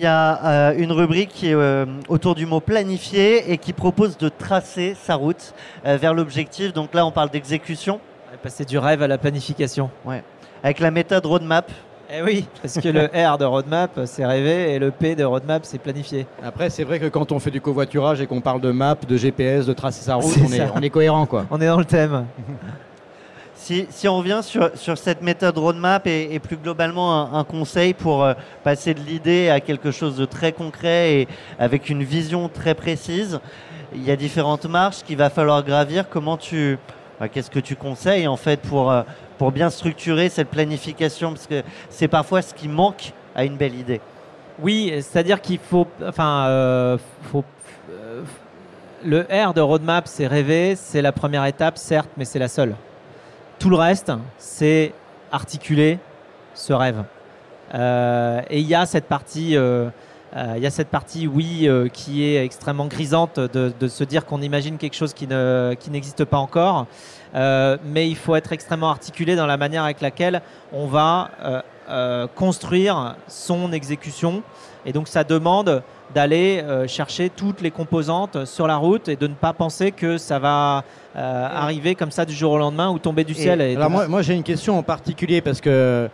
Il y a euh, une rubrique qui est euh, autour du mot planifier et qui propose de tracer sa route euh, vers l'objectif. Donc là, on parle d'exécution. Passer du rêve à la planification. Ouais. Avec la méthode roadmap. Eh oui, parce que le R de roadmap, c'est rêver, et le P de roadmap, c'est planifier. Après, c'est vrai que quand on fait du covoiturage et qu'on parle de map, de GPS, de tracer sa route, on est, on est cohérent, quoi. On est dans le thème. Si, on revient sur, cette méthode roadmap et, plus globalement un, conseil pour euh, passer de l'idée à quelque chose de très concret et avec une vision très précise, il y a différentes marches qu'il va falloir gravir. Comment tu, bah, qu'est-ce que tu conseilles en fait pour, euh, pour bien structurer cette planification? Parce que c'est parfois ce qui manque à une belle idée. Oui, c'est-à-dire qu'il faut, enfin, euh, faut, le R de roadmap, c'est rêver, c'est la première étape, certes, mais c'est la seule. Tout le reste, c'est articuler ce rêve. Euh, et il y a cette partie, euh, euh, y a cette partie, oui, qui est extrêmement grisante de, de se dire qu'on imagine quelque chose qui ne, qui n'existe pas encore. Mais il faut être extrêmement articulé dans la manière avec laquelle on va construire son exécution. Et donc ça demande d'aller euh, chercher toutes les composantes sur la route et de ne pas penser que ça va euh, arriver comme ça du jour au lendemain ou tomber du ciel. Et Alors moi, moi, j'ai une question en particulier parce que,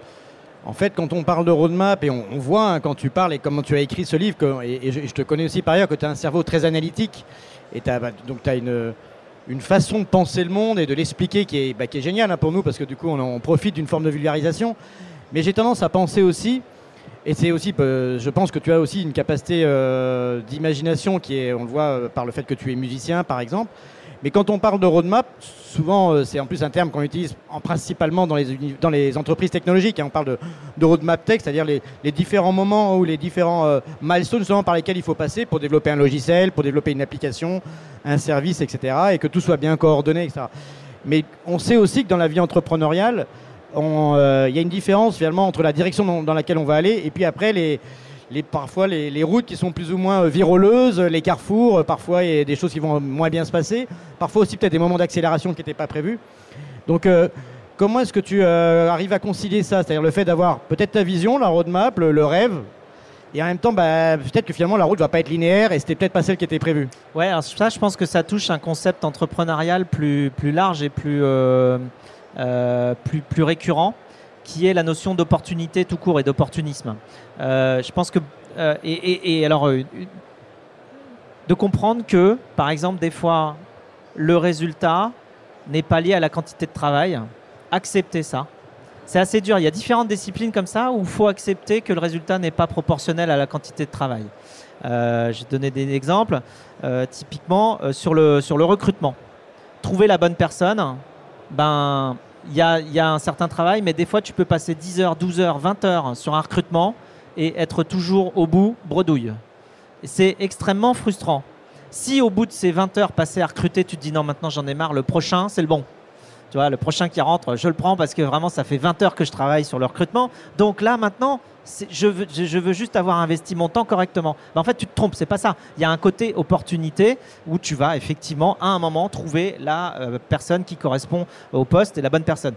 en fait, quand on parle de roadmap et on, on voit hein, quand tu parles et comment tu as écrit ce livre, que- et, et je, je te connais aussi par ailleurs que tu as un cerveau très analytique et t'as, bah, donc tu as une, une façon de penser le monde et de l'expliquer qui est, bah, qui est géniale hein, pour nous parce que du coup on, on profite d'une forme de vulgarisation. Mais j'ai tendance à penser aussi, et c'est aussi, euh, je pense que tu as aussi une capacité euh, d'imagination qui est, on le voit euh, par le fait que tu es musicien par exemple. Mais quand on parle de roadmap, souvent c'est en plus un terme qu'on utilise en, principalement dans les, entreprises technologiques. hein. on parle de, roadmap tech, c'est-à-dire les, les différents moments ou les différents milestones justement par lesquels il faut passer pour développer un logiciel, pour développer une application, un service, etc. Et que tout soit bien coordonné, etc. Mais on sait aussi que dans la vie entrepreneuriale, il y a une différence finalement entre la direction dans, laquelle on va aller et puis après les, parfois les, routes qui sont plus ou moins euh, viroleuses, les carrefours, euh, parfois il y a des choses qui vont moins bien se passer, parfois aussi peut-être des moments d'accélération qui n'étaient pas prévus. Donc euh, comment est-ce que tu euh, arrives à concilier ça? C'est-à-dire le fait d'avoir peut-être ta vision, la roadmap, le, le rêve, et en même temps bah, peut-être que finalement la route va pas être linéaire et c'était peut-être pas celle qui était prévue. Ouais, alors ça, je pense que ça touche un concept entrepreneurial plus, large et plus, euh, euh, plus, plus récurrent, qui est la notion d'opportunité tout court et d'opportunisme. Euh, je pense que. euh, et, et- alors, euh, de comprendre que, par exemple, des fois, le résultat n'est pas lié à la quantité de travail. Accepter ça. C'est assez dur. Il y a différentes disciplines comme ça où il faut accepter que le résultat n'est pas proportionnel à la quantité de travail. Euh, je vais donner des exemples. Euh, typiquement, euh, sur, le, sur le recrutement. Trouver la bonne personne, ben, il y a, un certain travail, mais des fois, tu peux passer 10 heures, 12 heures, 20 heures sur un recrutement et être toujours au bout, bredouille. C'est extrêmement frustrant. Si au bout de ces 20 heures passées à recruter, tu te dis non, maintenant j'en ai marre, le prochain, c'est le bon. Tu vois, le prochain qui rentre, je le prends parce que vraiment, ça fait 20 heures que je travaille sur le recrutement. Donc là, maintenant, je veux, juste avoir investi mon temps correctement. En fait, tu te trompes, c'est pas ça. Il y a un côté opportunité où tu vas effectivement, à un moment, trouver la euh, personne qui correspond au poste et la bonne personne.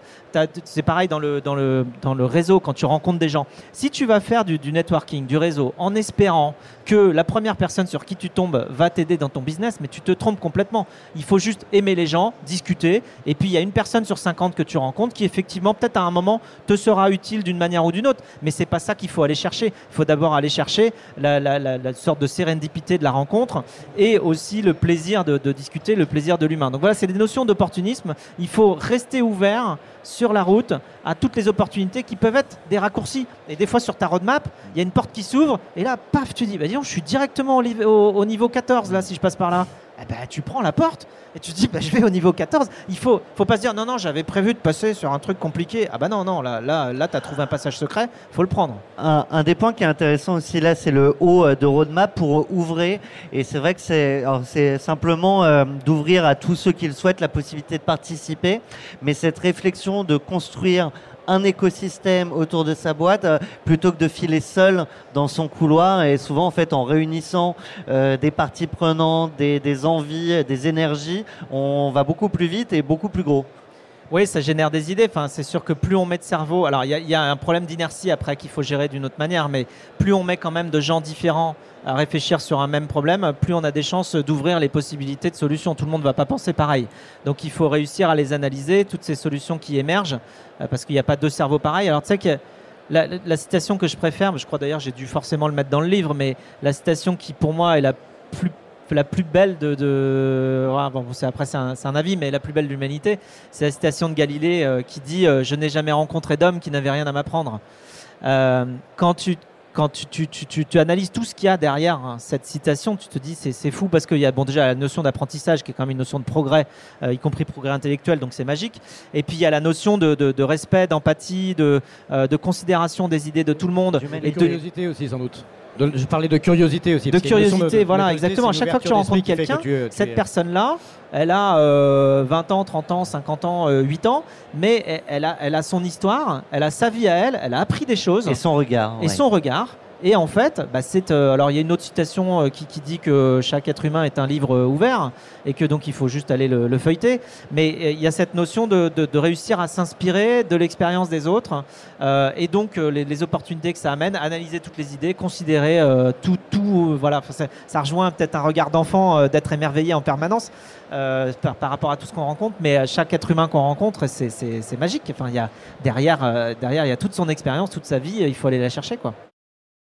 C'est pareil dans le réseau, quand tu rencontres des gens. Si tu vas faire du, du networking, du réseau, en espérant que la première personne sur qui tu tombes va t'aider dans ton business, mais tu te trompes complètement. Il faut juste aimer les gens, discuter, et puis il y a une personne sur 50 que tu rencontres qui effectivement peut-être à un moment te sera utile d'une manière ou d'une autre, mais c'est pas ça qu'il faut aller chercher. Il faut d'abord aller chercher la, sorte de sérendipité de la rencontre et aussi le plaisir de, discuter, le plaisir de l'humain. Donc voilà, c'est des notions d'opportunisme. Il faut rester ouvert sur la route à toutes les opportunités qui peuvent être des raccourcis. Et des fois sur ta roadmap, il y a une porte qui s'ouvre et là, paf, tu dis, bah dis donc, je suis directement au- au niveau 14 là si je passe par là. Eh ben, tu prends la porte et tu te dis bah, je vais au niveau 14. Il faut, faut pas se dire non, non, j'avais prévu de passer sur un truc compliqué. Ah bah non, non, là, là, là tu as trouvé un passage secret, faut le prendre. Un, des points qui est intéressant aussi là, c'est le haut euh, de roadmap pour ouvrir. Et c'est vrai que c'est simplement euh, d'ouvrir à tous ceux qui le souhaitent la possibilité de participer. Mais cette réflexion de construire un écosystème autour de sa boîte euh, plutôt que de filer seul dans son couloir et souvent en fait en réunissant euh, des parties prenantes, des, des envies, des énergies, on va beaucoup plus vite et beaucoup plus gros. Oui, ça génère des idées. C'est sûr que plus on met de cerveau, alors il y, a un problème d'inertie après qu'il faut gérer d'une autre manière, mais plus on met quand même de gens différents à réfléchir sur un même problème, plus on a des chances d'ouvrir les possibilités de solutions. Tout le monde ne va pas penser pareil. Donc il faut réussir à les analyser, toutes ces solutions qui émergent, euh, parce qu'il n'y a pas deux cerveaux pareils. Alors tu sais que la, la, citation que je préfère, je crois d'ailleurs j'ai dû forcément le mettre dans le livre, mais la citation qui pour moi est la plus la plus belle de. Ah, bon, après, c'est un, avis, mais la plus belle de l'humanité, c'est la citation de Galilée euh, qui dit euh, Je n'ai jamais rencontré d'homme qui n'avait rien à m'apprendre. Euh, quand tu, quand tu, tu, tu, analyses tout ce qu'il y a derrière hein, cette citation, tu te dis c'est fou parce qu'il y a bon, déjà la notion d'apprentissage qui est quand même une notion de progrès, y compris progrès intellectuel, donc c'est magique. Et puis il y a la notion de, de, respect, d'empathie, de, de considération des idées de tout le monde. Et de curiosité aussi sans doute je parlais de curiosité aussi. De curiosité, voilà, exactement. À chaque fois que tu rencontres quelqu'un, cette personne-là, elle a 20 euh, ans, 30 ans, 50 ans, 8 euh, ans, mais elle a, elle a son histoire, elle a sa vie à elle, elle a appris des choses. Et son regard. Et son regard. Et en fait, bah, c'est euh, alors il y a une autre citation euh, qui, qui, dit que chaque être humain est un livre euh, ouvert et que donc il faut juste aller le, le feuilleter. Mais il y a cette notion de, de, de réussir à s'inspirer de l'expérience des autres et donc les, les, opportunités que ça amène, analyser toutes les idées, considérer tout, tout voilà. Ça, ça rejoint peut-être un regard d'enfant d'être émerveillé en permanence par, par, rapport à tout ce qu'on rencontre. Mais chaque être humain qu'on rencontre, c'est magique. Enfin, il y a derrière, derrière, il y a toute son expérience, toute sa vie. Il faut aller la chercher, quoi.